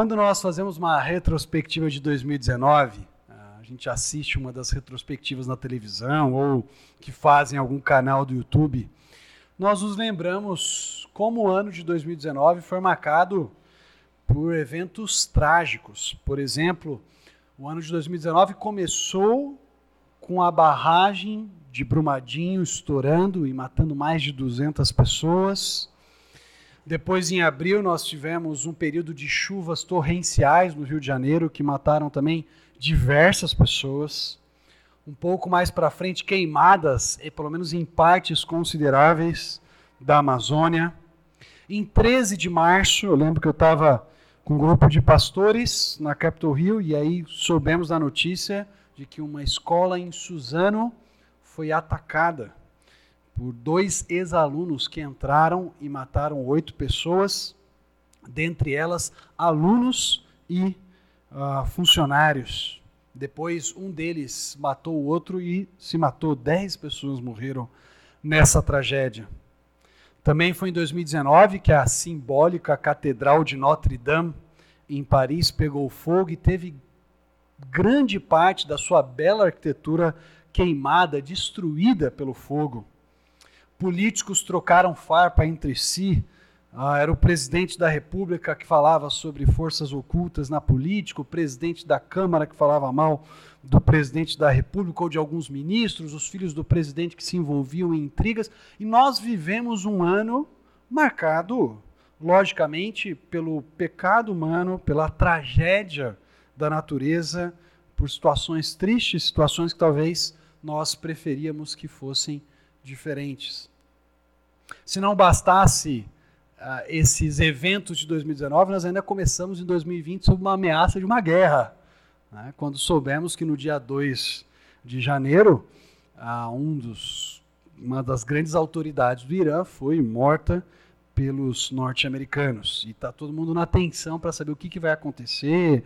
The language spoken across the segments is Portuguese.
Quando nós fazemos uma retrospectiva de 2019, a gente assiste uma das retrospectivas na televisão ou que fazem algum canal do YouTube, nós nos lembramos como o ano de 2019 foi marcado por eventos trágicos. Por exemplo, o ano de 2019 começou com a barragem de Brumadinho estourando e matando mais de 200 pessoas. Depois, em abril, nós tivemos um período de chuvas torrenciais no Rio de Janeiro que mataram também diversas pessoas. Um pouco mais para frente, queimadas, pelo menos em partes consideráveis da Amazônia. Em 13 de março, eu lembro que eu estava com um grupo de pastores na Capitol Hill e aí soubemos da notícia de que uma escola em Suzano foi atacada por dois ex-alunos que entraram e mataram oito pessoas, dentre elas alunos e uh, funcionários. Depois, um deles matou o outro e se matou. Dez pessoas morreram nessa tragédia. Também foi em 2019 que a simbólica Catedral de Notre-Dame, em Paris, pegou fogo e teve grande parte da sua bela arquitetura queimada, destruída pelo fogo. Políticos trocaram farpa entre si. Ah, era o presidente da República que falava sobre forças ocultas na política, o presidente da Câmara que falava mal do presidente da República ou de alguns ministros, os filhos do presidente que se envolviam em intrigas. E nós vivemos um ano marcado, logicamente, pelo pecado humano, pela tragédia da natureza, por situações tristes, situações que talvez nós preferíamos que fossem diferentes. Se não bastasse uh, esses eventos de 2019, nós ainda começamos em 2020 sob uma ameaça de uma guerra. Né? Quando soubemos que no dia 2 de janeiro, uh, um dos, uma das grandes autoridades do Irã foi morta pelos norte-americanos. E está todo mundo na tensão para saber o que, que vai acontecer,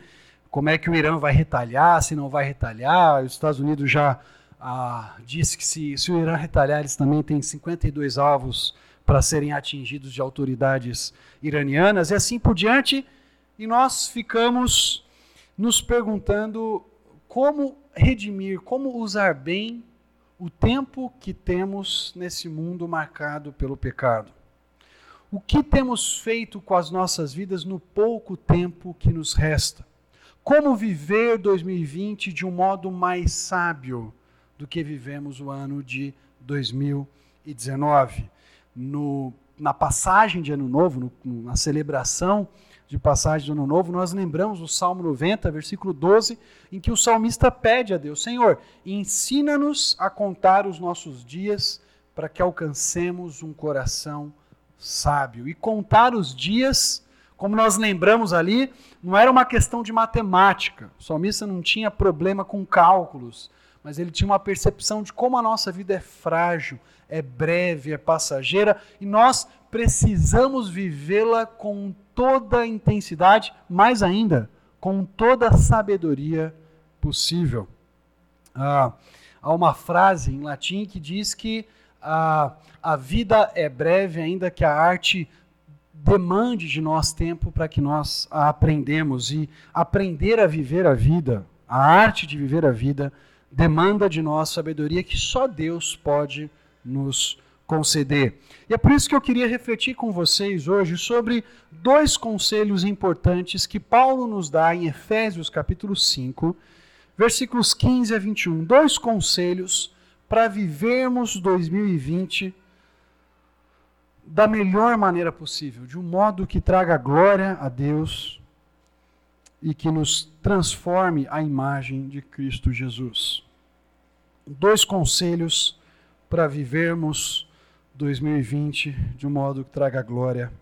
como é que o Irã vai retalhar, se não vai retalhar. Os Estados Unidos já ah, disse que se, se o Irã retalhar, eles também têm 52 alvos para serem atingidos de autoridades iranianas e assim por diante. E nós ficamos nos perguntando como redimir, como usar bem o tempo que temos nesse mundo marcado pelo pecado. O que temos feito com as nossas vidas no pouco tempo que nos resta? Como viver 2020 de um modo mais sábio? Do que vivemos o ano de 2019. No, na passagem de Ano Novo, no, na celebração de passagem de Ano Novo, nós lembramos o Salmo 90, versículo 12, em que o salmista pede a Deus: Senhor, ensina-nos a contar os nossos dias para que alcancemos um coração sábio. E contar os dias, como nós lembramos ali, não era uma questão de matemática. O salmista não tinha problema com cálculos mas ele tinha uma percepção de como a nossa vida é frágil, é breve, é passageira e nós precisamos vivê-la com toda a intensidade, mais ainda, com toda a sabedoria possível. Ah, há uma frase em latim que diz que ah, a vida é breve, ainda que a arte demande de nós tempo para que nós a aprendemos. E aprender a viver a vida, a arte de viver a vida, demanda de nós sabedoria que só Deus pode nos conceder. E é por isso que eu queria refletir com vocês hoje sobre dois conselhos importantes que Paulo nos dá em Efésios capítulo 5, versículos 15 a 21. Dois conselhos para vivermos 2020 da melhor maneira possível, de um modo que traga glória a Deus e que nos transforme à imagem de Cristo Jesus. Dois conselhos para vivermos 2020 de um modo que traga glória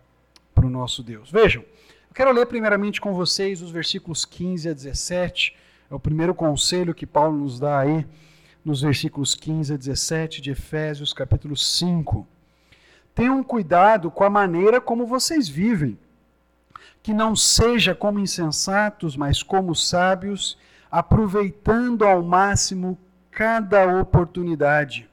para o nosso Deus. Vejam, eu quero ler primeiramente com vocês os versículos 15 a 17. É o primeiro conselho que Paulo nos dá aí, nos versículos 15 a 17 de Efésios, capítulo 5. Tenham cuidado com a maneira como vocês vivem que não seja como insensatos, mas como sábios, aproveitando ao máximo cada oportunidade,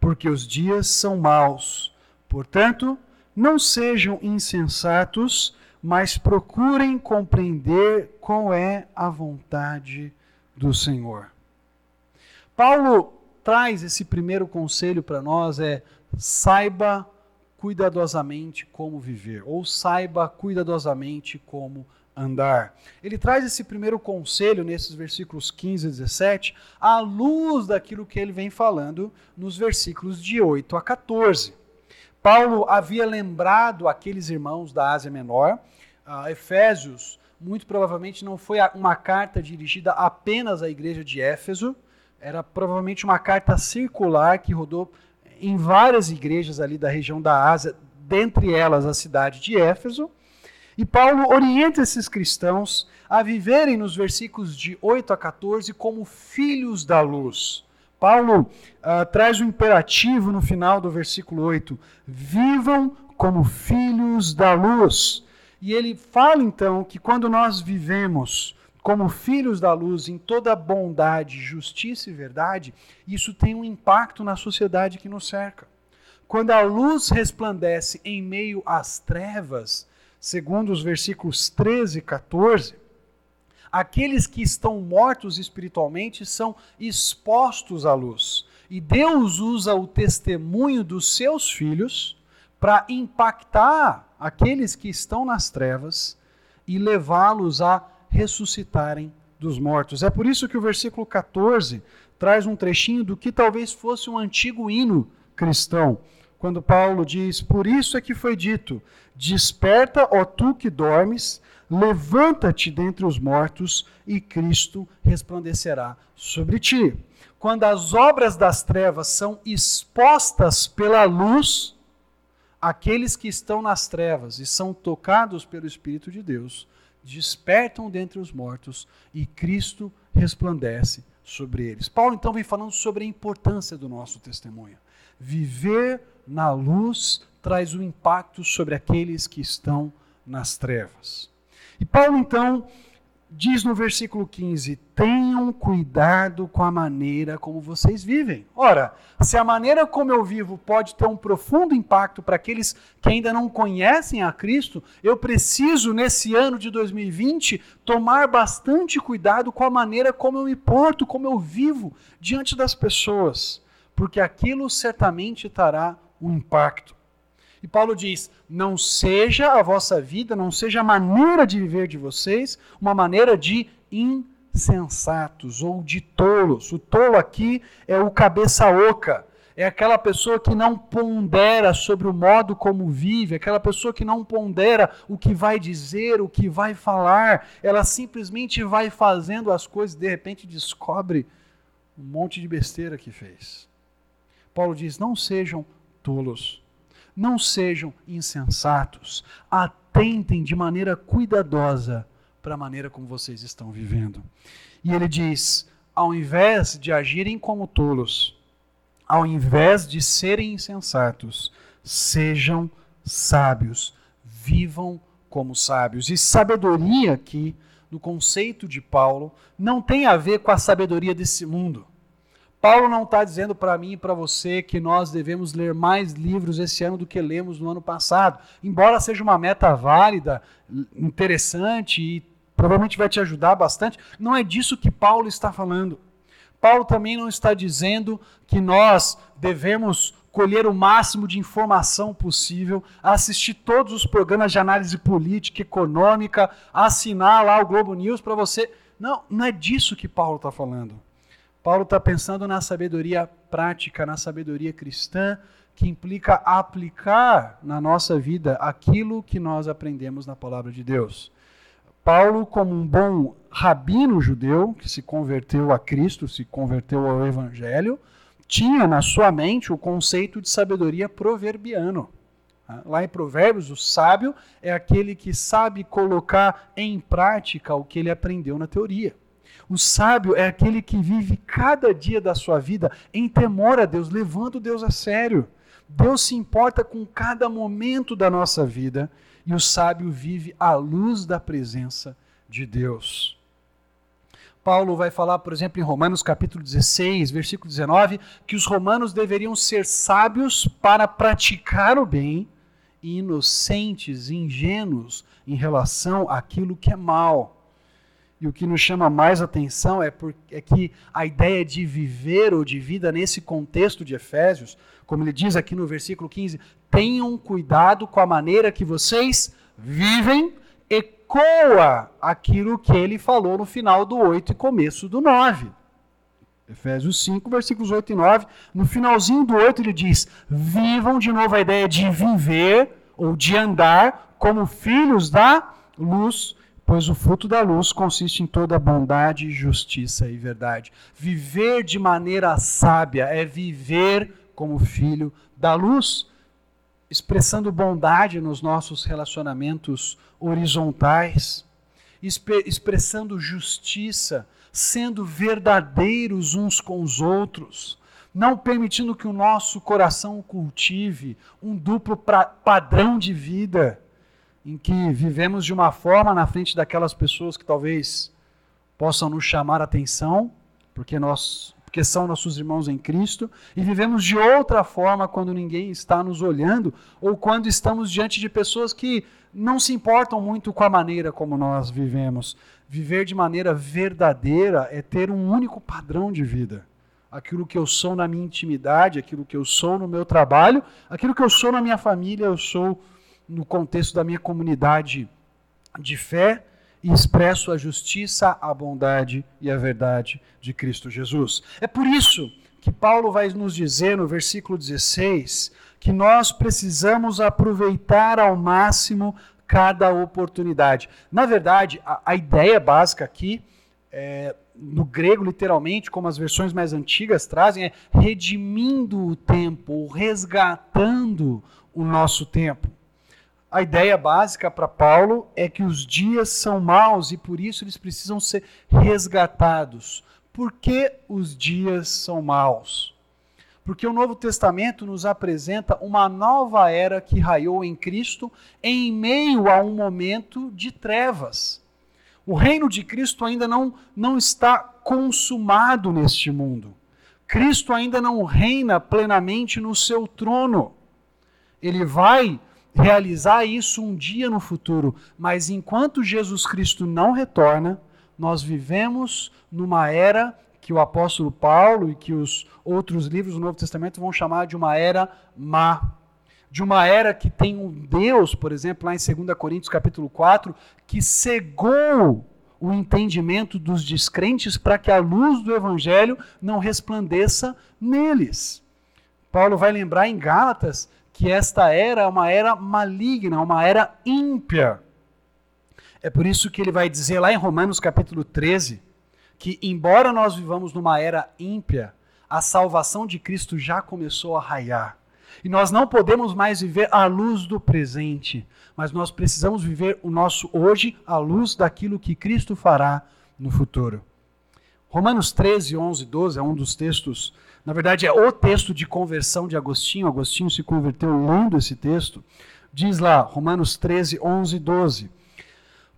porque os dias são maus. Portanto, não sejam insensatos, mas procurem compreender qual é a vontade do Senhor. Paulo traz esse primeiro conselho para nós é saiba cuidadosamente como viver ou saiba cuidadosamente como andar. Ele traz esse primeiro conselho nesses versículos 15 e 17 à luz daquilo que ele vem falando nos versículos de 8 a 14. Paulo havia lembrado aqueles irmãos da Ásia Menor, uh, Efésios, muito provavelmente não foi uma carta dirigida apenas à igreja de Éfeso, era provavelmente uma carta circular que rodou em várias igrejas ali da região da Ásia, dentre elas a cidade de Éfeso. E Paulo orienta esses cristãos a viverem nos versículos de 8 a 14 como filhos da luz. Paulo uh, traz o um imperativo no final do versículo 8: vivam como filhos da luz. E ele fala então que quando nós vivemos como filhos da luz em toda bondade, justiça e verdade, isso tem um impacto na sociedade que nos cerca. Quando a luz resplandece em meio às trevas, segundo os versículos 13 e 14, aqueles que estão mortos espiritualmente são expostos à luz. E Deus usa o testemunho dos seus filhos para impactar aqueles que estão nas trevas e levá-los a ressuscitarem dos mortos. É por isso que o versículo 14 traz um trechinho do que talvez fosse um antigo hino cristão quando Paulo diz: Por isso é que foi dito: Desperta, ó tu que dormes, levanta-te dentre os mortos, e Cristo resplandecerá sobre ti. Quando as obras das trevas são expostas pela luz, aqueles que estão nas trevas e são tocados pelo Espírito de Deus despertam dentre os mortos e Cristo resplandece sobre eles. Paulo então vem falando sobre a importância do nosso testemunho. Viver na luz traz um impacto sobre aqueles que estão nas trevas. E Paulo então diz no versículo 15: tenham cuidado com a maneira como vocês vivem. Ora, se a maneira como eu vivo pode ter um profundo impacto para aqueles que ainda não conhecem a Cristo, eu preciso, nesse ano de 2020, tomar bastante cuidado com a maneira como eu me porto, como eu vivo diante das pessoas, porque aquilo certamente terá um impacto. E Paulo diz: não seja a vossa vida, não seja a maneira de viver de vocês uma maneira de insensatos ou de tolos. O tolo aqui é o cabeça oca. É aquela pessoa que não pondera sobre o modo como vive, aquela pessoa que não pondera o que vai dizer, o que vai falar. Ela simplesmente vai fazendo as coisas e de repente descobre um monte de besteira que fez. Paulo diz: não sejam tolos. Não sejam insensatos. Atentem de maneira cuidadosa para a maneira como vocês estão vivendo. E ele diz: ao invés de agirem como tolos, ao invés de serem insensatos, sejam sábios, vivam como sábios. E sabedoria aqui, no conceito de Paulo, não tem a ver com a sabedoria desse mundo. Paulo não está dizendo para mim e para você que nós devemos ler mais livros esse ano do que lemos no ano passado. Embora seja uma meta válida, interessante e provavelmente vai te ajudar bastante, não é disso que Paulo está falando. Paulo também não está dizendo que nós devemos colher o máximo de informação possível, assistir todos os programas de análise política, econômica, assinar lá o Globo News para você. Não, não é disso que Paulo está falando. Paulo está pensando na sabedoria prática, na sabedoria cristã, que implica aplicar na nossa vida aquilo que nós aprendemos na palavra de Deus. Paulo, como um bom rabino judeu que se converteu a Cristo, se converteu ao Evangelho, tinha na sua mente o conceito de sabedoria proverbiano. Lá em Provérbios, o sábio é aquele que sabe colocar em prática o que ele aprendeu na teoria. O sábio é aquele que vive cada dia da sua vida em temor a Deus, levando Deus a sério. Deus se importa com cada momento da nossa vida e o sábio vive à luz da presença de Deus. Paulo vai falar, por exemplo, em Romanos capítulo 16, versículo 19, que os romanos deveriam ser sábios para praticar o bem inocentes, ingênuos em relação àquilo que é mal. E o que nos chama mais atenção é, por, é que a ideia de viver ou de vida nesse contexto de Efésios, como ele diz aqui no versículo 15, tenham cuidado com a maneira que vocês vivem, ecoa aquilo que ele falou no final do 8 e começo do 9. Efésios 5, versículos 8 e 9. No finalzinho do 8 ele diz: Vivam de novo a ideia de viver ou de andar como filhos da luz, pois o fruto da luz consiste em toda bondade, justiça e verdade. Viver de maneira sábia é viver como filho da luz, expressando bondade nos nossos relacionamentos horizontais, expressando justiça sendo verdadeiros uns com os outros, não permitindo que o nosso coração cultive um duplo padrão de vida, em que vivemos de uma forma na frente daquelas pessoas que talvez possam nos chamar atenção, porque nós porque são nossos irmãos em Cristo, e vivemos de outra forma quando ninguém está nos olhando, ou quando estamos diante de pessoas que não se importam muito com a maneira como nós vivemos. Viver de maneira verdadeira é ter um único padrão de vida. Aquilo que eu sou na minha intimidade, aquilo que eu sou no meu trabalho, aquilo que eu sou na minha família, eu sou no contexto da minha comunidade de fé e expresso a justiça, a bondade e a verdade de Cristo Jesus. É por isso que Paulo vai nos dizer no versículo 16 que nós precisamos aproveitar ao máximo cada oportunidade. Na verdade, a, a ideia básica aqui, é, no grego, literalmente, como as versões mais antigas trazem, é redimindo o tempo, resgatando o nosso tempo. A ideia básica para Paulo é que os dias são maus e por isso eles precisam ser resgatados. Por que os dias são maus? Porque o Novo Testamento nos apresenta uma nova era que raiou em Cristo em meio a um momento de trevas. O reino de Cristo ainda não, não está consumado neste mundo. Cristo ainda não reina plenamente no seu trono. Ele vai realizar isso um dia no futuro, mas enquanto Jesus Cristo não retorna, nós vivemos numa era que o apóstolo Paulo e que os outros livros do Novo Testamento vão chamar de uma era má. De uma era que tem um Deus, por exemplo, lá em 2 Coríntios capítulo 4, que cegou o entendimento dos descrentes para que a luz do evangelho não resplandeça neles. Paulo vai lembrar em Gálatas que esta era é uma era maligna, uma era ímpia. É por isso que ele vai dizer lá em Romanos capítulo 13 que, embora nós vivamos numa era ímpia, a salvação de Cristo já começou a raiar. E nós não podemos mais viver à luz do presente, mas nós precisamos viver o nosso hoje à luz daquilo que Cristo fará no futuro. Romanos 13, 11, 12 é um dos textos na verdade, é o texto de conversão de Agostinho. Agostinho se converteu lendo esse texto. Diz lá, Romanos 13, 11 e 12.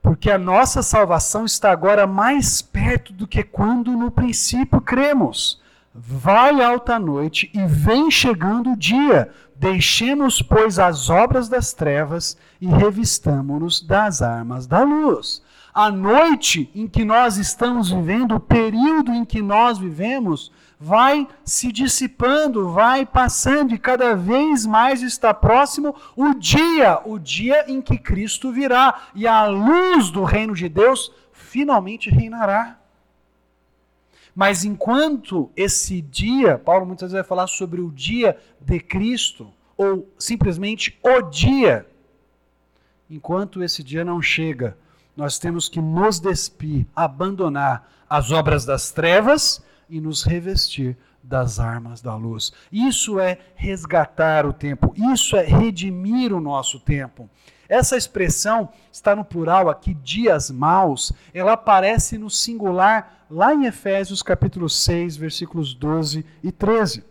Porque a nossa salvação está agora mais perto do que quando no princípio cremos. Vai alta noite e vem chegando o dia. Deixemos, pois, as obras das trevas e revistamo-nos das armas da luz. A noite em que nós estamos vivendo, o período em que nós vivemos, vai se dissipando, vai passando e cada vez mais está próximo o dia, o dia em que Cristo virá e a luz do reino de Deus finalmente reinará. Mas enquanto esse dia, Paulo muitas vezes vai falar sobre o dia de Cristo, ou simplesmente o dia, enquanto esse dia não chega, nós temos que nos despir, abandonar as obras das trevas e nos revestir das armas da luz. Isso é resgatar o tempo, isso é redimir o nosso tempo. Essa expressão está no plural aqui, dias maus, ela aparece no singular lá em Efésios capítulo 6, versículos 12 e 13.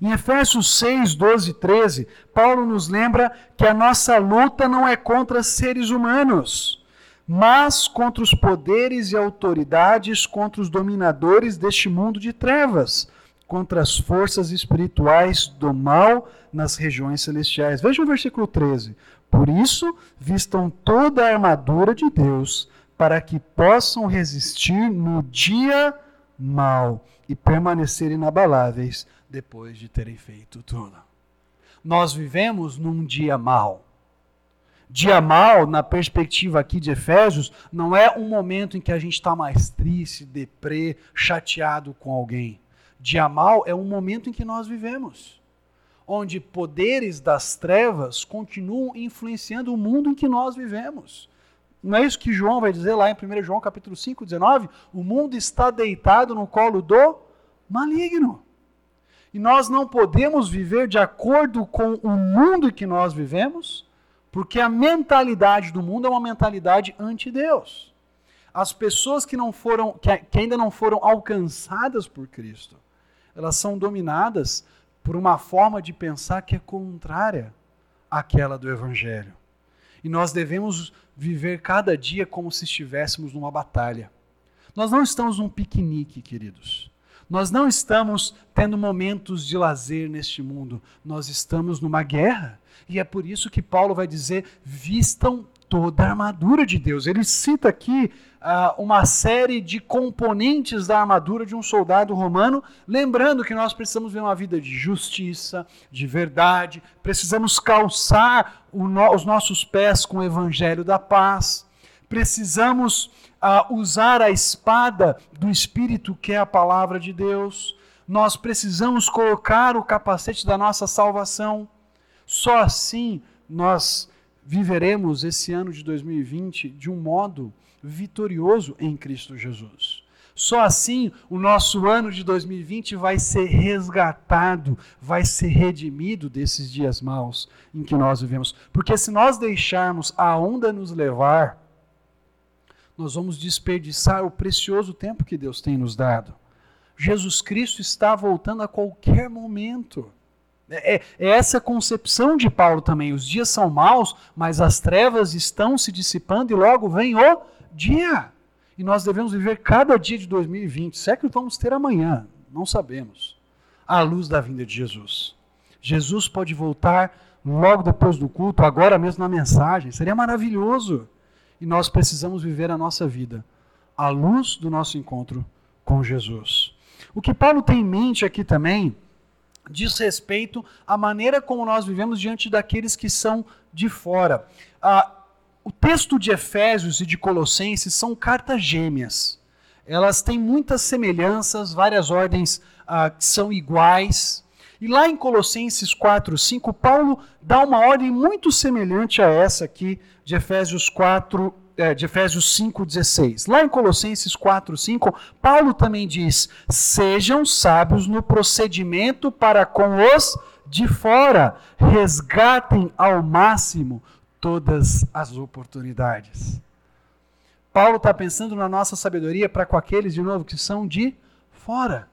Em Efésios 6, 12 e 13, Paulo nos lembra que a nossa luta não é contra seres humanos mas contra os poderes e autoridades, contra os dominadores deste mundo de trevas, contra as forças espirituais do mal nas regiões celestiais. Veja o versículo 13. Por isso, vistam toda a armadura de Deus, para que possam resistir no dia mal e permanecer inabaláveis depois de terem feito tudo. Nós vivemos num dia mal. Dia mal, na perspectiva aqui de Efésios, não é um momento em que a gente está mais triste, deprê, chateado com alguém. Dia mal é um momento em que nós vivemos, onde poderes das trevas continuam influenciando o mundo em que nós vivemos. Não é isso que João vai dizer lá em 1 João capítulo 5, 19? O mundo está deitado no colo do maligno. E nós não podemos viver de acordo com o mundo que nós vivemos, porque a mentalidade do mundo é uma mentalidade anti-Deus. As pessoas que não foram que, ainda não foram alcançadas por Cristo, elas são dominadas por uma forma de pensar que é contrária àquela do evangelho. E nós devemos viver cada dia como se estivéssemos numa batalha. Nós não estamos num piquenique, queridos. Nós não estamos tendo momentos de lazer neste mundo. Nós estamos numa guerra. E é por isso que Paulo vai dizer: vistam toda a armadura de Deus. Ele cita aqui uh, uma série de componentes da armadura de um soldado romano, lembrando que nós precisamos ver uma vida de justiça, de verdade, precisamos calçar no, os nossos pés com o evangelho da paz, precisamos uh, usar a espada do Espírito, que é a palavra de Deus, nós precisamos colocar o capacete da nossa salvação. Só assim nós viveremos esse ano de 2020 de um modo vitorioso em Cristo Jesus. Só assim o nosso ano de 2020 vai ser resgatado, vai ser redimido desses dias maus em que nós vivemos. Porque se nós deixarmos a onda nos levar, nós vamos desperdiçar o precioso tempo que Deus tem nos dado. Jesus Cristo está voltando a qualquer momento. É, é, essa concepção de Paulo também. Os dias são maus, mas as trevas estão se dissipando e logo vem o dia. E nós devemos viver cada dia de 2020. Se é que vamos ter amanhã, não sabemos. À luz da vinda de Jesus. Jesus pode voltar logo depois do culto, agora mesmo na mensagem. Seria maravilhoso. E nós precisamos viver a nossa vida à luz do nosso encontro com Jesus. O que Paulo tem em mente aqui também diz respeito à maneira como nós vivemos diante daqueles que são de fora. Ah, o texto de Efésios e de Colossenses são cartas gêmeas. Elas têm muitas semelhanças, várias ordens ah, são iguais. E lá em Colossenses 4, 5, Paulo dá uma ordem muito semelhante a essa aqui de Efésios 4, é, de Efésios 5,16. Lá em Colossenses 4, 5, Paulo também diz: Sejam sábios no procedimento para com os de fora, resgatem ao máximo todas as oportunidades. Paulo está pensando na nossa sabedoria para com aqueles, de novo, que são de fora.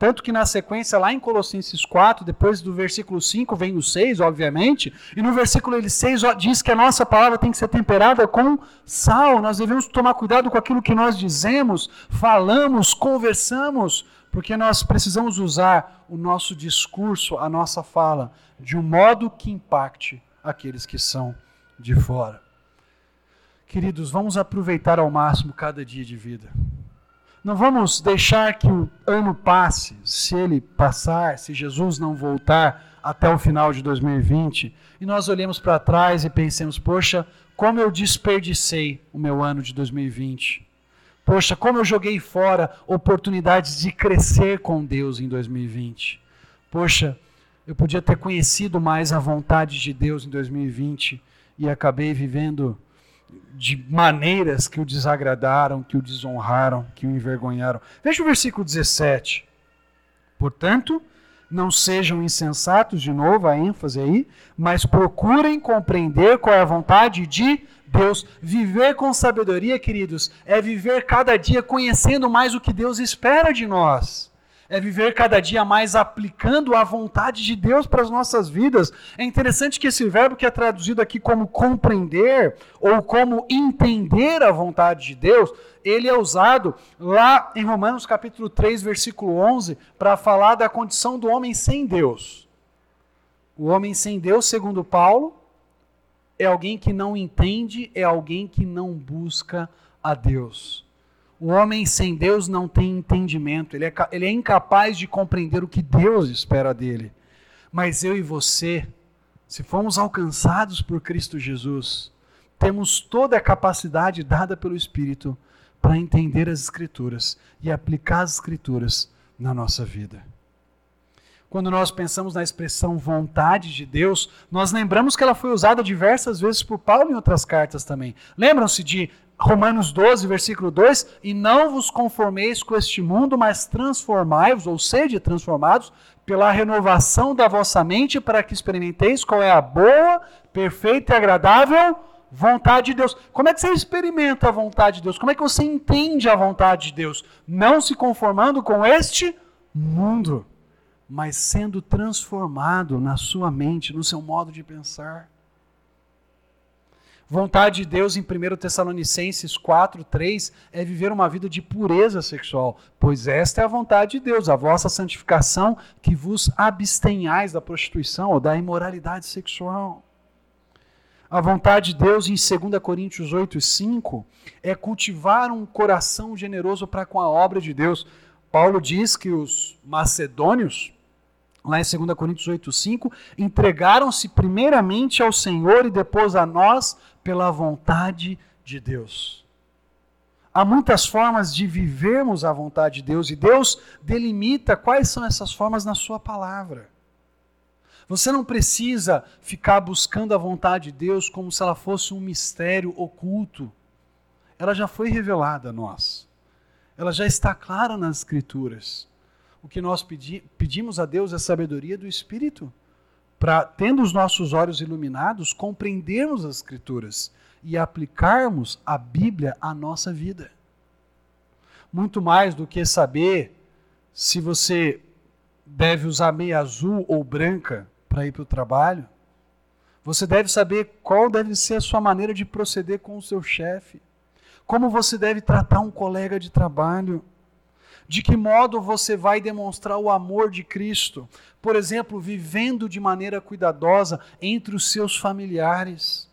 Tanto que na sequência, lá em Colossenses 4, depois do versículo 5, vem o 6, obviamente, e no versículo 6 diz que a nossa palavra tem que ser temperada com sal. Nós devemos tomar cuidado com aquilo que nós dizemos, falamos, conversamos, porque nós precisamos usar o nosso discurso, a nossa fala, de um modo que impacte aqueles que são de fora. Queridos, vamos aproveitar ao máximo cada dia de vida. Não vamos deixar que o ano passe, se ele passar, se Jesus não voltar até o final de 2020, e nós olhemos para trás e pensemos: poxa, como eu desperdicei o meu ano de 2020. Poxa, como eu joguei fora oportunidades de crescer com Deus em 2020. Poxa, eu podia ter conhecido mais a vontade de Deus em 2020 e acabei vivendo de maneiras que o desagradaram, que o desonraram, que o envergonharam. Veja o versículo 17. Portanto, não sejam insensatos, de novo a ênfase aí, mas procurem compreender qual é a vontade de Deus. Viver com sabedoria, queridos, é viver cada dia conhecendo mais o que Deus espera de nós. É viver cada dia mais aplicando a vontade de Deus para as nossas vidas. É interessante que esse verbo que é traduzido aqui como compreender ou como entender a vontade de Deus, ele é usado lá em Romanos capítulo 3, versículo 11, para falar da condição do homem sem Deus. O homem sem Deus, segundo Paulo, é alguém que não entende, é alguém que não busca a Deus. O homem sem Deus não tem entendimento, ele é, ele é incapaz de compreender o que Deus espera dele. Mas eu e você, se fomos alcançados por Cristo Jesus, temos toda a capacidade dada pelo Espírito para entender as Escrituras e aplicar as Escrituras na nossa vida. Quando nós pensamos na expressão vontade de Deus, nós lembramos que ela foi usada diversas vezes por Paulo em outras cartas também. Lembram-se de Romanos 12, versículo 2: E não vos conformeis com este mundo, mas transformai-vos, ou sede transformados, pela renovação da vossa mente, para que experimenteis qual é a boa, perfeita e agradável vontade de Deus. Como é que você experimenta a vontade de Deus? Como é que você entende a vontade de Deus? Não se conformando com este mundo, mas sendo transformado na sua mente, no seu modo de pensar. Vontade de Deus em 1 Tessalonicenses 4, 3 é viver uma vida de pureza sexual, pois esta é a vontade de Deus, a vossa santificação, que vos abstenhais da prostituição ou da imoralidade sexual. A vontade de Deus em 2 Coríntios 8, 5 é cultivar um coração generoso para com a obra de Deus. Paulo diz que os macedônios, lá em 2 Coríntios 8, 5, entregaram-se primeiramente ao Senhor e depois a nós pela vontade de Deus. Há muitas formas de vivermos a vontade de Deus e Deus delimita quais são essas formas na Sua palavra. Você não precisa ficar buscando a vontade de Deus como se ela fosse um mistério oculto. Ela já foi revelada a nós. Ela já está clara nas Escrituras. O que nós pedi pedimos a Deus é sabedoria do Espírito para, tendo os nossos olhos iluminados, compreendermos as Escrituras e aplicarmos a Bíblia à nossa vida. Muito mais do que saber se você deve usar meia azul ou branca para ir para o trabalho, você deve saber qual deve ser a sua maneira de proceder com o seu chefe, como você deve tratar um colega de trabalho, de que modo você vai demonstrar o amor de Cristo? Por exemplo, vivendo de maneira cuidadosa entre os seus familiares,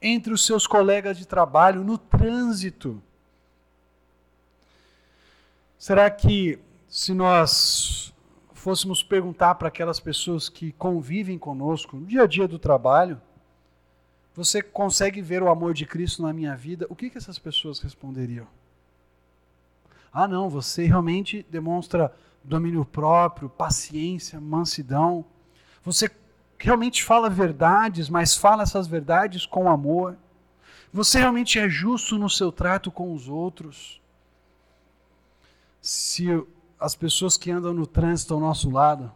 entre os seus colegas de trabalho, no trânsito. Será que se nós fôssemos perguntar para aquelas pessoas que convivem conosco no dia a dia do trabalho, você consegue ver o amor de Cristo na minha vida? O que, que essas pessoas responderiam? Ah, não, você realmente demonstra domínio próprio, paciência, mansidão. Você realmente fala verdades, mas fala essas verdades com amor. Você realmente é justo no seu trato com os outros. Se as pessoas que andam no trânsito ao nosso lado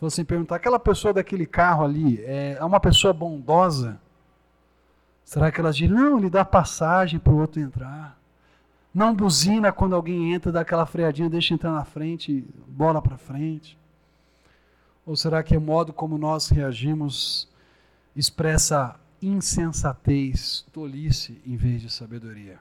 fossem perguntar, aquela pessoa daquele carro ali é, é uma pessoa bondosa? Será que elas diriam, não, ele dá passagem para o outro entrar? Não buzina quando alguém entra, dá aquela freadinha, deixa entrar na frente, bola para frente. Ou será que é o modo como nós reagimos expressa insensatez, tolice em vez de sabedoria?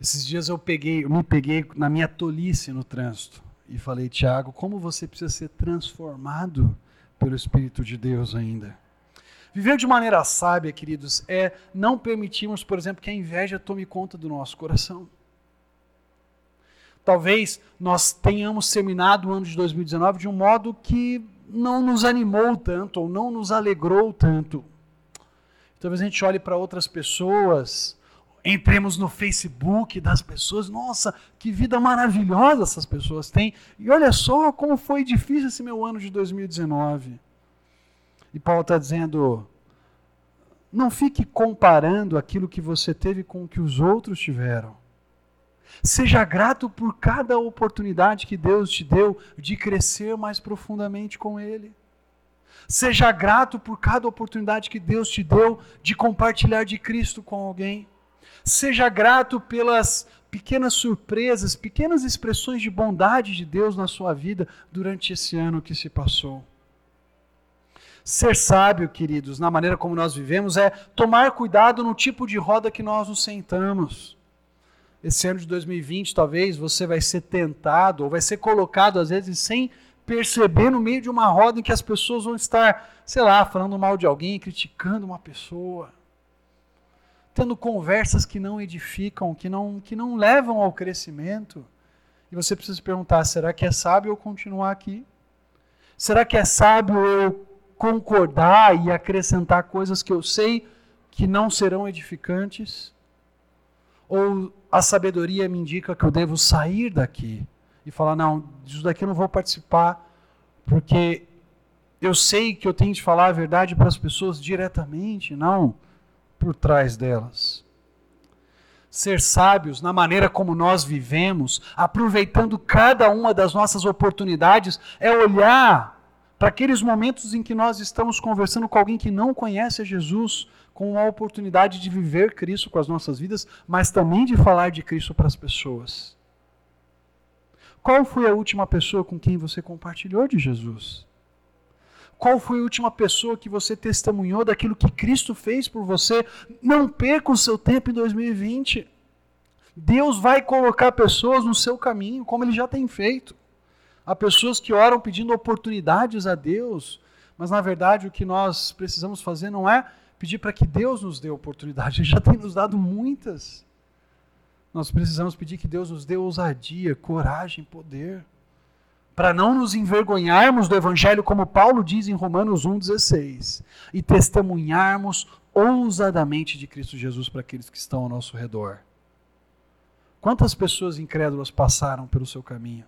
Esses dias eu peguei, eu me peguei na minha tolice no trânsito e falei, Tiago, como você precisa ser transformado pelo Espírito de Deus ainda. Viver de maneira sábia, queridos, é não permitirmos, por exemplo, que a inveja tome conta do nosso coração. Talvez nós tenhamos terminado o ano de 2019 de um modo que não nos animou tanto ou não nos alegrou tanto. Talvez a gente olhe para outras pessoas, entremos no Facebook das pessoas, nossa, que vida maravilhosa essas pessoas têm. E olha só como foi difícil esse meu ano de 2019. E Paulo está dizendo: não fique comparando aquilo que você teve com o que os outros tiveram. Seja grato por cada oportunidade que Deus te deu de crescer mais profundamente com Ele. Seja grato por cada oportunidade que Deus te deu de compartilhar de Cristo com alguém. Seja grato pelas pequenas surpresas, pequenas expressões de bondade de Deus na sua vida durante esse ano que se passou. Ser sábio, queridos, na maneira como nós vivemos, é tomar cuidado no tipo de roda que nós nos sentamos. Esse ano de 2020, talvez você vai ser tentado, ou vai ser colocado, às vezes, sem perceber, no meio de uma roda em que as pessoas vão estar, sei lá, falando mal de alguém, criticando uma pessoa, tendo conversas que não edificam, que não, que não levam ao crescimento. E você precisa se perguntar: será que é sábio eu continuar aqui? Será que é sábio eu concordar e acrescentar coisas que eu sei que não serão edificantes? Ou a sabedoria me indica que eu devo sair daqui e falar: não, disso daqui eu não vou participar, porque eu sei que eu tenho de falar a verdade para as pessoas diretamente, não por trás delas. Ser sábios na maneira como nós vivemos, aproveitando cada uma das nossas oportunidades, é olhar para aqueles momentos em que nós estamos conversando com alguém que não conhece a Jesus, com a oportunidade de viver Cristo com as nossas vidas, mas também de falar de Cristo para as pessoas. Qual foi a última pessoa com quem você compartilhou de Jesus? Qual foi a última pessoa que você testemunhou daquilo que Cristo fez por você? Não perca o seu tempo em 2020. Deus vai colocar pessoas no seu caminho, como Ele já tem feito. Há pessoas que oram pedindo oportunidades a Deus, mas na verdade o que nós precisamos fazer não é pedir para que Deus nos dê oportunidade, Ele já tem nos dado muitas. Nós precisamos pedir que Deus nos dê ousadia, coragem, poder, para não nos envergonharmos do Evangelho, como Paulo diz em Romanos 1,16, e testemunharmos ousadamente de Cristo Jesus para aqueles que estão ao nosso redor. Quantas pessoas incrédulas passaram pelo seu caminho?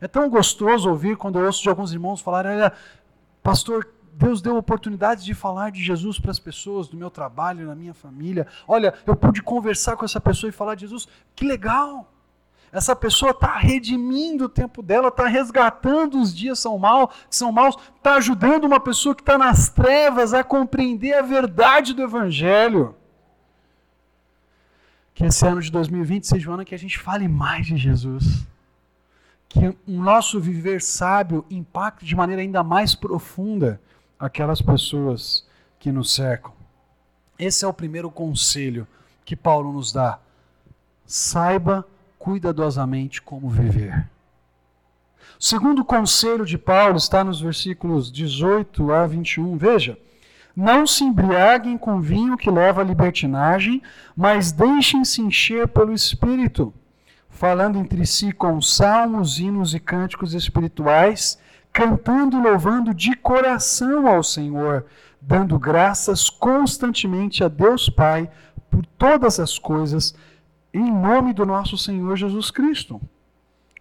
É tão gostoso ouvir quando eu ouço de alguns irmãos falar: olha, pastor, Deus deu oportunidade de falar de Jesus para as pessoas do meu trabalho, na minha família. Olha, eu pude conversar com essa pessoa e falar de Jesus. Que legal! Essa pessoa está redimindo o tempo dela, está resgatando os dias são mal, são maus, está ajudando uma pessoa que está nas trevas a compreender a verdade do Evangelho. Que esse ano de 2020 seja o ano que a gente fale mais de Jesus que o nosso viver sábio impacte de maneira ainda mais profunda aquelas pessoas que nos cercam. Esse é o primeiro conselho que Paulo nos dá. Saiba cuidadosamente como viver. O segundo conselho de Paulo está nos versículos 18 a 21. Veja: Não se embriaguem com vinho que leva à libertinagem, mas deixem-se encher pelo espírito falando entre si com salmos, hinos e cânticos espirituais, cantando e louvando de coração ao Senhor, dando graças constantemente a Deus Pai por todas as coisas, em nome do nosso Senhor Jesus Cristo,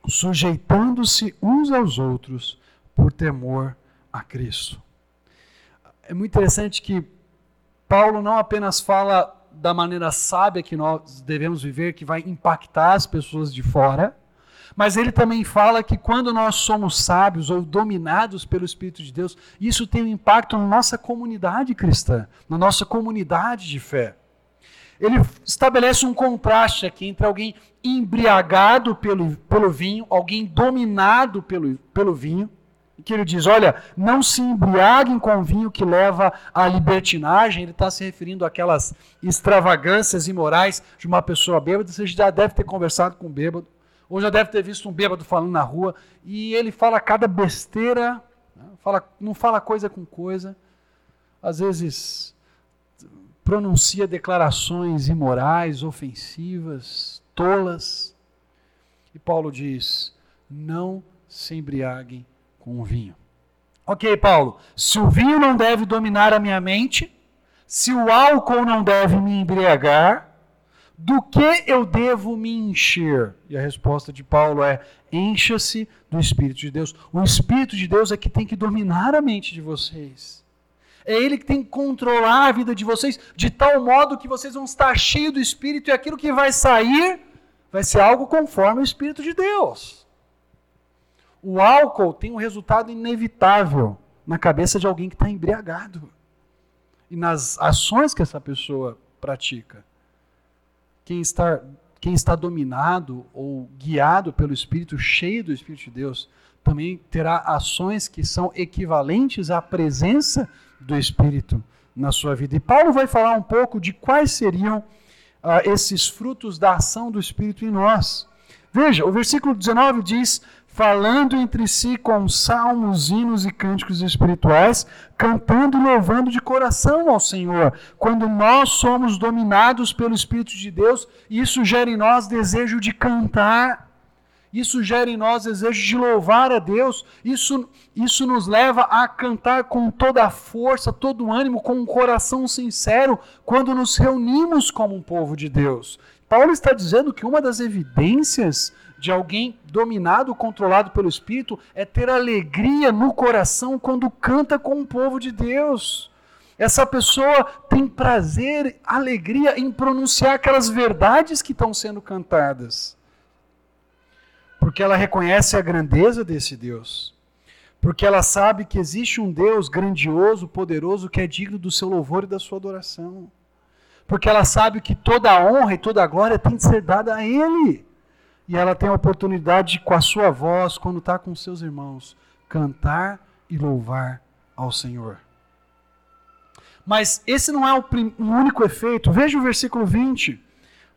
sujeitando-se uns aos outros por temor a Cristo. É muito interessante que Paulo não apenas fala da maneira sábia que nós devemos viver, que vai impactar as pessoas de fora. Mas ele também fala que quando nós somos sábios ou dominados pelo Espírito de Deus, isso tem um impacto na nossa comunidade cristã, na nossa comunidade de fé. Ele estabelece um contraste aqui entre alguém embriagado pelo, pelo vinho, alguém dominado pelo, pelo vinho, que ele diz: olha, não se embriaguem com vinho que leva à libertinagem. Ele está se referindo àquelas extravagâncias imorais de uma pessoa bêbada. Você já deve ter conversado com um bêbado, ou já deve ter visto um bêbado falando na rua, e ele fala cada besteira, né? fala, não fala coisa com coisa, às vezes pronuncia declarações imorais, ofensivas, tolas. E Paulo diz: não se embriaguem com o vinho. Ok, Paulo, se o vinho não deve dominar a minha mente, se o álcool não deve me embriagar, do que eu devo me encher? E a resposta de Paulo é: encha-se do Espírito de Deus. O Espírito de Deus é que tem que dominar a mente de vocês. É Ele que tem que controlar a vida de vocês de tal modo que vocês vão estar cheios do Espírito e aquilo que vai sair vai ser algo conforme o Espírito de Deus. O álcool tem um resultado inevitável na cabeça de alguém que está embriagado e nas ações que essa pessoa pratica. quem está, quem está dominado ou guiado pelo Espírito, cheio do Espírito de Deus, também terá ações que são equivalentes à presença do Espírito na sua vida. E Paulo vai falar um pouco de quais seriam uh, esses frutos da ação do Espírito em nós. Veja, o versículo 19 diz: falando entre si com salmos, hinos e cânticos espirituais, cantando e louvando de coração ao Senhor. Quando nós somos dominados pelo Espírito de Deus, isso gera em nós desejo de cantar isso gera em nós desejo de louvar a Deus, isso, isso nos leva a cantar com toda a força, todo o ânimo, com um coração sincero, quando nos reunimos como um povo de Deus. Paulo está dizendo que uma das evidências de alguém dominado, controlado pelo Espírito, é ter alegria no coração quando canta com o povo de Deus. Essa pessoa tem prazer, alegria em pronunciar aquelas verdades que estão sendo cantadas. Porque ela reconhece a grandeza desse Deus, porque ela sabe que existe um Deus grandioso, poderoso, que é digno do seu louvor e da sua adoração, porque ela sabe que toda a honra e toda a glória tem de ser dada a Ele, e ela tem a oportunidade, com a sua voz, quando está com seus irmãos, cantar e louvar ao Senhor. Mas esse não é o, o único efeito. Veja o versículo 20.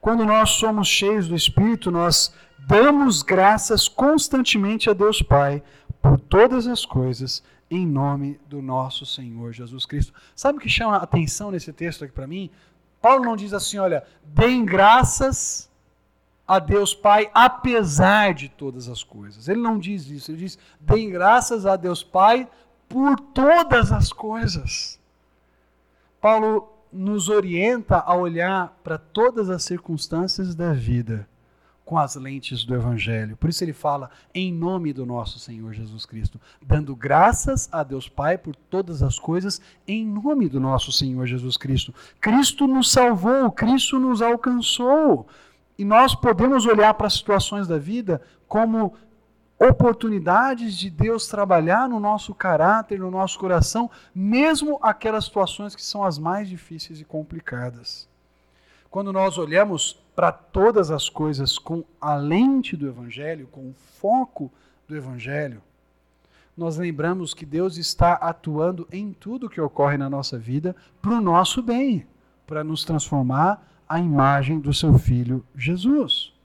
Quando nós somos cheios do Espírito, nós damos graças constantemente a Deus Pai por todas as coisas, em nome do nosso Senhor Jesus Cristo. Sabe o que chama a atenção nesse texto aqui para mim? Paulo não diz assim, olha, deem graças a Deus Pai apesar de todas as coisas. Ele não diz isso, ele diz, deem graças a Deus Pai por todas as coisas. Paulo nos orienta a olhar para todas as circunstâncias da vida com as lentes do Evangelho. Por isso ele fala em nome do nosso Senhor Jesus Cristo, dando graças a Deus Pai por todas as coisas, em nome do nosso Senhor Jesus Cristo. Cristo nos salvou, Cristo nos alcançou. E nós podemos olhar para as situações da vida como oportunidades de Deus trabalhar no nosso caráter, no nosso coração, mesmo aquelas situações que são as mais difíceis e complicadas. Quando nós olhamos para todas as coisas com a lente do Evangelho, com o foco do Evangelho, nós lembramos que Deus está atuando em tudo que ocorre na nossa vida para o nosso bem, para nos transformar à imagem do seu Filho Jesus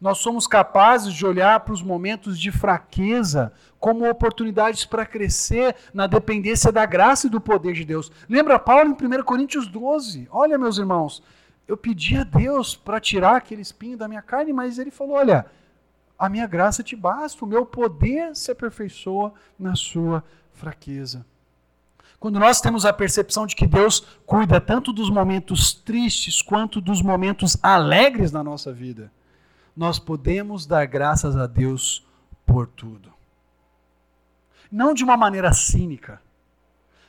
nós somos capazes de olhar para os momentos de fraqueza como oportunidades para crescer na dependência da graça e do poder de Deus. Lembra Paulo em 1 Coríntios 12? Olha, meus irmãos, eu pedi a Deus para tirar aquele espinho da minha carne, mas ele falou: Olha, a minha graça te basta, o meu poder se aperfeiçoa na sua fraqueza. Quando nós temos a percepção de que Deus cuida tanto dos momentos tristes quanto dos momentos alegres na nossa vida, nós podemos dar graças a Deus por tudo. Não de uma maneira cínica,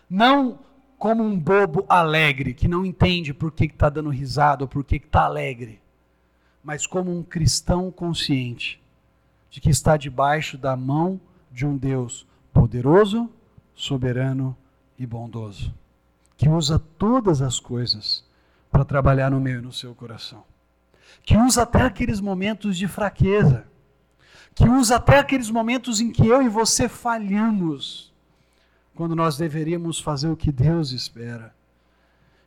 não como um bobo alegre que não entende por que está dando risada ou por que está alegre, mas como um cristão consciente de que está debaixo da mão de um Deus poderoso, soberano e bondoso, que usa todas as coisas para trabalhar no meio no seu coração que usa até aqueles momentos de fraqueza, que usa até aqueles momentos em que eu e você falhamos, quando nós deveríamos fazer o que Deus espera.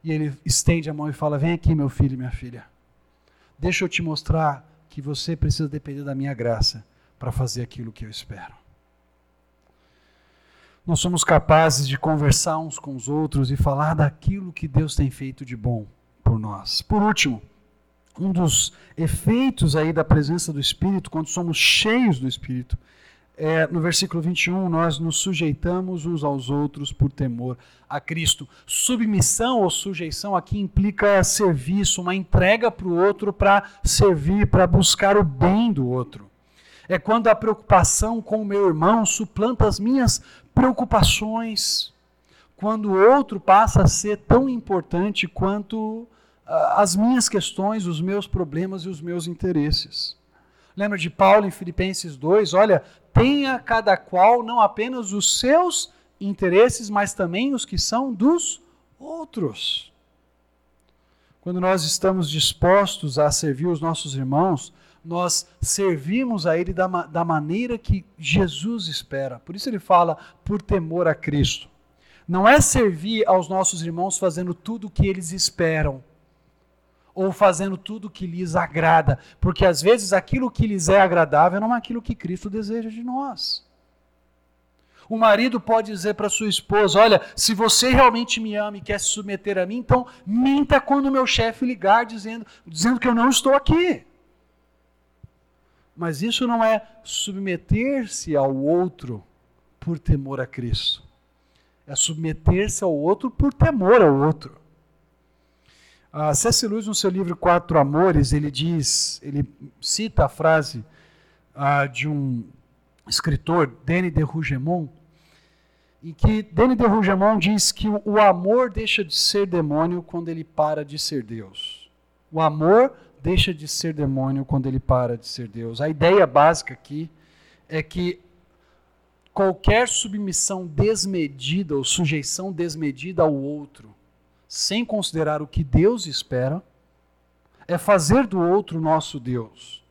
E ele estende a mão e fala: Vem aqui, meu filho e minha filha. Deixa eu te mostrar que você precisa depender da minha graça para fazer aquilo que eu espero. Nós somos capazes de conversar uns com os outros e falar daquilo que Deus tem feito de bom por nós. Por último, um dos efeitos aí da presença do Espírito, quando somos cheios do Espírito, é, no versículo 21, nós nos sujeitamos uns aos outros por temor a Cristo. Submissão ou sujeição aqui implica serviço, uma entrega para o outro para servir, para buscar o bem do outro. É quando a preocupação com o meu irmão suplanta as minhas preocupações. Quando o outro passa a ser tão importante quanto as minhas questões, os meus problemas e os meus interesses. Lembra de Paulo em Filipenses 2? Olha, tenha cada qual não apenas os seus interesses, mas também os que são dos outros. quando nós estamos dispostos a servir os nossos irmãos, nós servimos a Ele da, da maneira que Jesus espera. Por isso ele fala, por temor a Cristo. Não é servir aos nossos irmãos fazendo tudo o que eles esperam ou fazendo tudo o que lhes agrada, porque às vezes aquilo que lhes é agradável não é aquilo que Cristo deseja de nós. O marido pode dizer para sua esposa: Olha, se você realmente me ama e quer se submeter a mim, então minta quando meu chefe ligar dizendo, dizendo que eu não estou aqui. Mas isso não é submeter-se ao outro por temor a Cristo. É submeter-se ao outro por temor ao outro. A C.S. Lewis, no seu livro Quatro Amores, ele diz, ele cita a frase uh, de um escritor, Denis de Rougemont, em que Denis de Rougemont diz que o amor deixa de ser demônio quando ele para de ser Deus. O amor deixa de ser demônio quando ele para de ser Deus. A ideia básica aqui é que qualquer submissão desmedida ou sujeição desmedida ao outro, sem considerar o que Deus espera, é fazer do outro nosso Deus.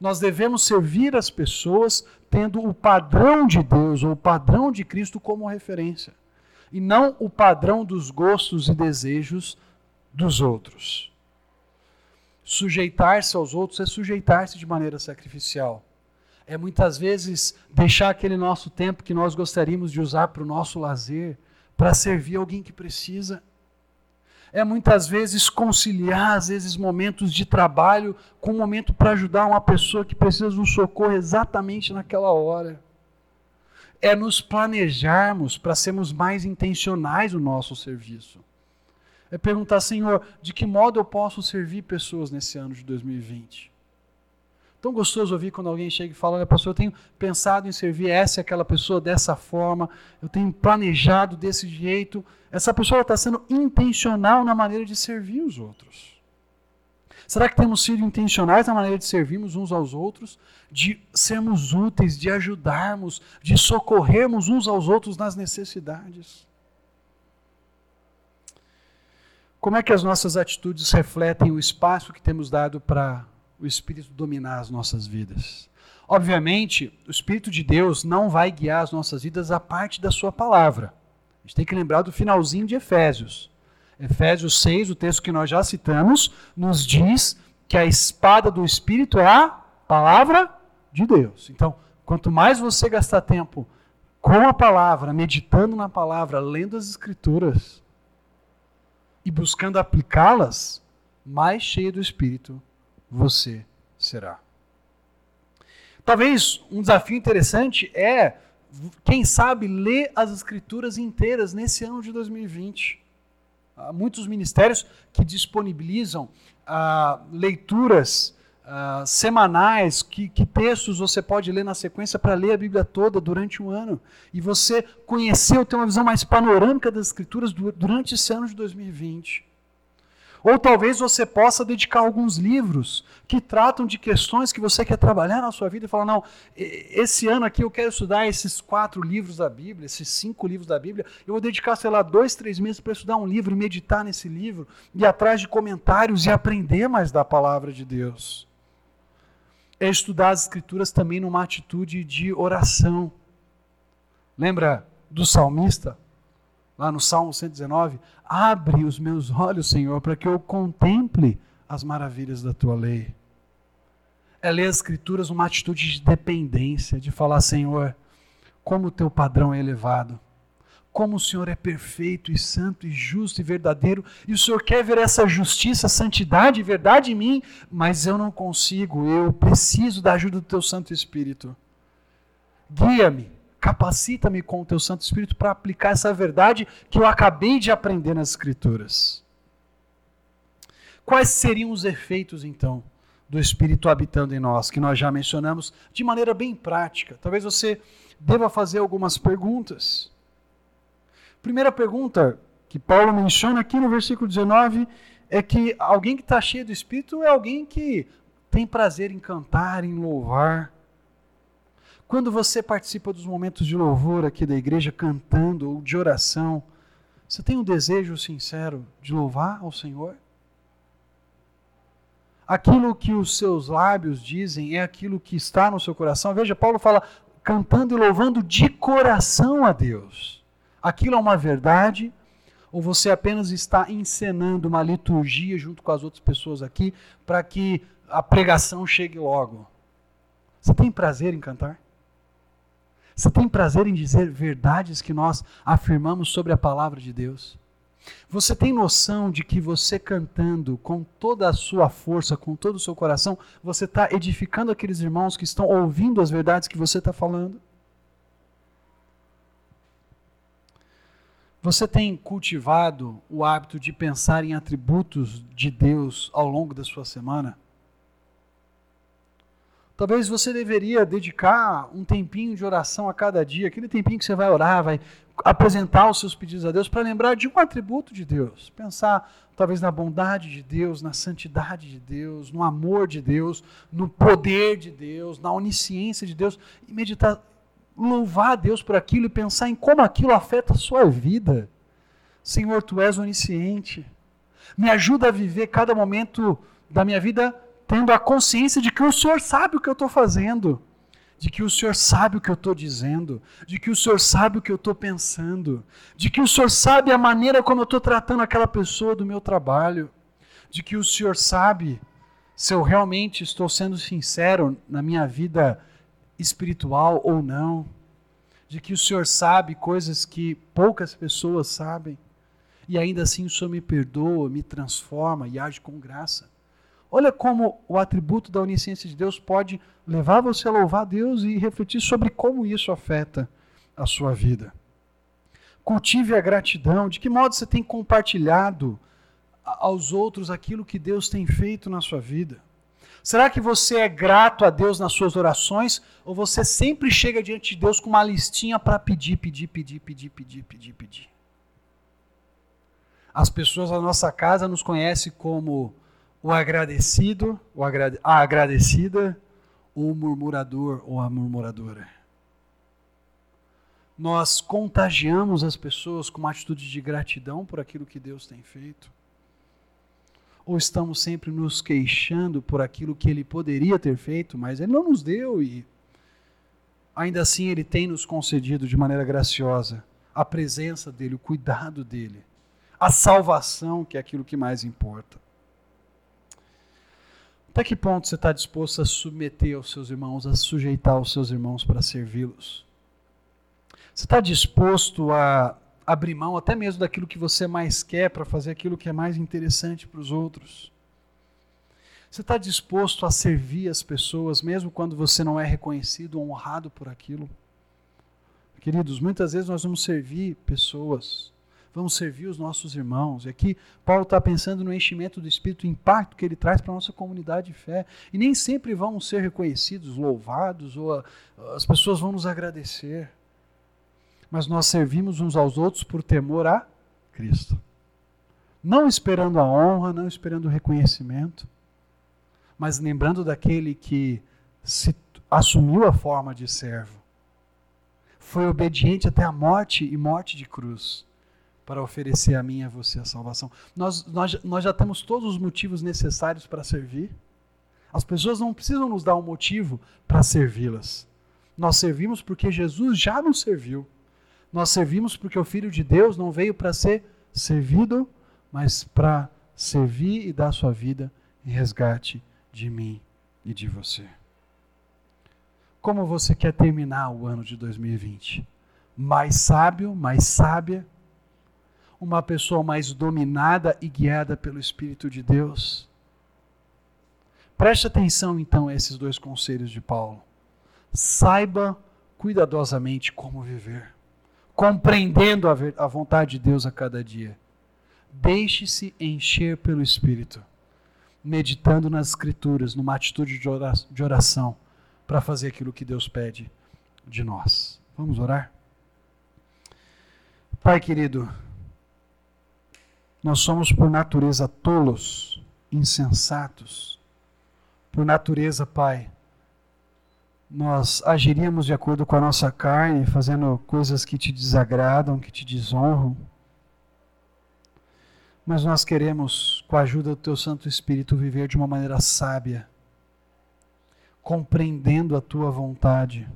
Nós devemos servir as pessoas tendo o padrão de Deus ou o padrão de Cristo como referência, e não o padrão dos gostos e desejos dos outros. Sujeitar-se aos outros é sujeitar-se de maneira sacrificial. É muitas vezes deixar aquele nosso tempo que nós gostaríamos de usar para o nosso lazer, para servir alguém que precisa. É muitas vezes conciliar, às vezes, momentos de trabalho com um momento para ajudar uma pessoa que precisa de um socorro exatamente naquela hora. É nos planejarmos para sermos mais intencionais no nosso serviço é perguntar, Senhor, de que modo eu posso servir pessoas nesse ano de 2020? Tão gostoso ouvir quando alguém chega e fala: Olha, pastor, eu tenho pensado em servir essa e aquela pessoa dessa forma, eu tenho planejado desse jeito. Essa pessoa está sendo intencional na maneira de servir os outros. Será que temos sido intencionais na maneira de servirmos uns aos outros, de sermos úteis, de ajudarmos, de socorrermos uns aos outros nas necessidades? Como é que as nossas atitudes refletem o espaço que temos dado para o Espírito dominar as nossas vidas? Obviamente, o Espírito de Deus não vai guiar as nossas vidas a parte da Sua palavra. A gente tem que lembrar do finalzinho de Efésios. Efésios 6, o texto que nós já citamos, nos diz que a espada do Espírito é a palavra de Deus. Então, quanto mais você gastar tempo com a palavra, meditando na palavra, lendo as Escrituras, e buscando aplicá-las, mais cheio do Espírito você será. Talvez um desafio interessante é, quem sabe, ler as Escrituras inteiras nesse ano de 2020. Há muitos ministérios que disponibilizam ah, leituras uh, semanais, que, que textos você pode ler na sequência para ler a Bíblia toda durante um ano. E você conhecer, ter uma visão mais panorâmica das Escrituras durante esse ano de 2020. Ou talvez você possa dedicar alguns livros que tratam de questões que você quer trabalhar na sua vida e falar: não, esse ano aqui eu quero estudar esses quatro livros da Bíblia, esses cinco livros da Bíblia. Eu vou dedicar, sei lá, dois, três meses para estudar um livro, meditar nesse livro, ir atrás de comentários e aprender mais da palavra de Deus é estudar as Escrituras também numa atitude de oração. Lembra do salmista? Lá no Salmo 119: Abre os meus olhos, Senhor, para que eu contemple as maravilhas da tua lei. É ler as Escrituras numa atitude de dependência, de falar, Senhor, como o teu padrão é elevado como o Senhor é perfeito e santo e justo e verdadeiro, e o Senhor quer ver essa justiça, santidade e verdade em mim, mas eu não consigo, eu preciso da ajuda do teu Santo Espírito. Guia-me, capacita-me com o teu Santo Espírito para aplicar essa verdade que eu acabei de aprender nas Escrituras. Quais seriam os efeitos, então, do Espírito habitando em nós, que nós já mencionamos de maneira bem prática? Talvez você deva fazer algumas perguntas. Primeira pergunta que Paulo menciona aqui no versículo 19 é que alguém que está cheio do Espírito é alguém que tem prazer em cantar, em louvar. Quando você participa dos momentos de louvor aqui da igreja, cantando ou de oração, você tem um desejo sincero de louvar ao Senhor? Aquilo que os seus lábios dizem é aquilo que está no seu coração. Veja, Paulo fala cantando e louvando de coração a Deus. Aquilo é uma verdade, ou você apenas está encenando uma liturgia junto com as outras pessoas aqui para que a pregação chegue logo? Você tem prazer em cantar? Você tem prazer em dizer verdades que nós afirmamos sobre a palavra de Deus? Você tem noção de que você cantando com toda a sua força, com todo o seu coração, você está edificando aqueles irmãos que estão ouvindo as verdades que você está falando? Você tem cultivado o hábito de pensar em atributos de Deus ao longo da sua semana? Talvez você deveria dedicar um tempinho de oração a cada dia, aquele tempinho que você vai orar, vai apresentar os seus pedidos a Deus para lembrar de um atributo de Deus. Pensar talvez na bondade de Deus, na santidade de Deus, no amor de Deus, no poder de Deus, na onisciência de Deus e meditar, louvar a Deus por aquilo e pensar em como aquilo afeta a sua vida. Senhor, tu és onisciente. Me ajuda a viver cada momento da minha vida tendo a consciência de que o Senhor sabe o que eu estou fazendo, de que o Senhor sabe o que eu estou dizendo, de que o Senhor sabe o que eu estou pensando, de que o Senhor sabe a maneira como eu estou tratando aquela pessoa do meu trabalho, de que o Senhor sabe se eu realmente estou sendo sincero na minha vida espiritual ou não, de que o Senhor sabe coisas que poucas pessoas sabem, e ainda assim o Senhor me perdoa, me transforma e age com graça. Olha como o atributo da onisciência de Deus pode levar você a louvar Deus e refletir sobre como isso afeta a sua vida. Cultive a gratidão. De que modo você tem compartilhado aos outros aquilo que Deus tem feito na sua vida? Será que você é grato a Deus nas suas orações ou você sempre chega diante de Deus com uma listinha para pedir, pedir, pedir, pedir, pedir, pedir, pedir? As pessoas da nossa casa nos conhecem como o agradecido, o agrade, a agradecida, o murmurador ou a murmuradora. Nós contagiamos as pessoas com uma atitude de gratidão por aquilo que Deus tem feito? Ou estamos sempre nos queixando por aquilo que Ele poderia ter feito, mas Ele não nos deu e ainda assim Ele tem nos concedido de maneira graciosa a presença dEle, o cuidado dEle, a salvação, que é aquilo que mais importa. Até que ponto você está disposto a submeter aos seus irmãos, a sujeitar os seus irmãos para servi-los? Você está disposto a abrir mão até mesmo daquilo que você mais quer para fazer aquilo que é mais interessante para os outros? Você está disposto a servir as pessoas, mesmo quando você não é reconhecido ou honrado por aquilo? Queridos, muitas vezes nós vamos servir pessoas vamos servir os nossos irmãos. E aqui Paulo está pensando no enchimento do Espírito, o impacto que ele traz para a nossa comunidade de fé. E nem sempre vão ser reconhecidos, louvados, ou a, as pessoas vão nos agradecer. Mas nós servimos uns aos outros por temor a Cristo. Não esperando a honra, não esperando o reconhecimento, mas lembrando daquele que se assumiu a forma de servo. Foi obediente até a morte e morte de cruz para oferecer a mim e a você a salvação. Nós, nós, nós já temos todos os motivos necessários para servir. As pessoas não precisam nos dar um motivo para servi-las. Nós servimos porque Jesus já nos serviu. Nós servimos porque o Filho de Deus não veio para ser servido, mas para servir e dar sua vida em resgate de mim e de você. Como você quer terminar o ano de 2020? Mais sábio, mais sábia, uma pessoa mais dominada e guiada pelo Espírito de Deus? Preste atenção então a esses dois conselhos de Paulo. Saiba cuidadosamente como viver, compreendendo a, a vontade de Deus a cada dia. Deixe-se encher pelo Espírito, meditando nas Escrituras, numa atitude de oração, para fazer aquilo que Deus pede de nós. Vamos orar? Pai querido, nós somos, por natureza, tolos, insensatos. Por natureza, Pai, nós agiríamos de acordo com a nossa carne, fazendo coisas que te desagradam, que te desonram. mas nós queremos, com a ajuda do Teu Santo Espírito, viver de uma maneira sábia, compreendendo a Tua vontade,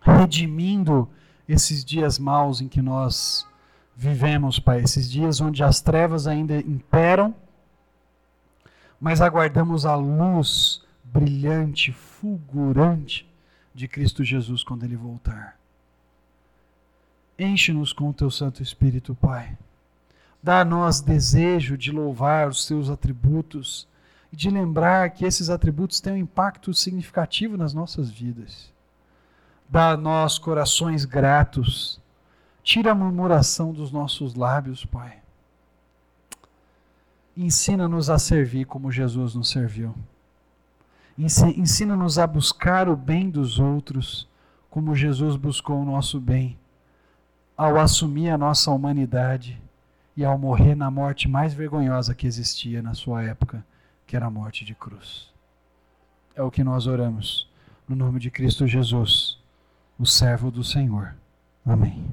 redimindo esses dias maus em que nós vivemos, Pai, esses dias onde as trevas ainda imperam, mas aguardamos a luz brilhante, fulgurante de Cristo Jesus quando Ele voltar. Enche-nos com o Teu Santo Espírito, Pai Dá a nós desejo de louvar os seus atributos e de lembrar que esses atributos têm um impacto significativo nas nossas vidas. Dá a nós corações gratos. Tira a murmuração dos nossos lábios, Pai. Ensina-nos a servir como Jesus nos serviu. Ensina-nos a buscar o bem dos outros, como Jesus buscou o nosso bem, ao assumir a nossa humanidade e ao morrer na morte mais vergonhosa que existia na sua época, que era a morte de cruz. É o que nós oramos, no nome de Cristo Jesus, o servo do Senhor. Amém.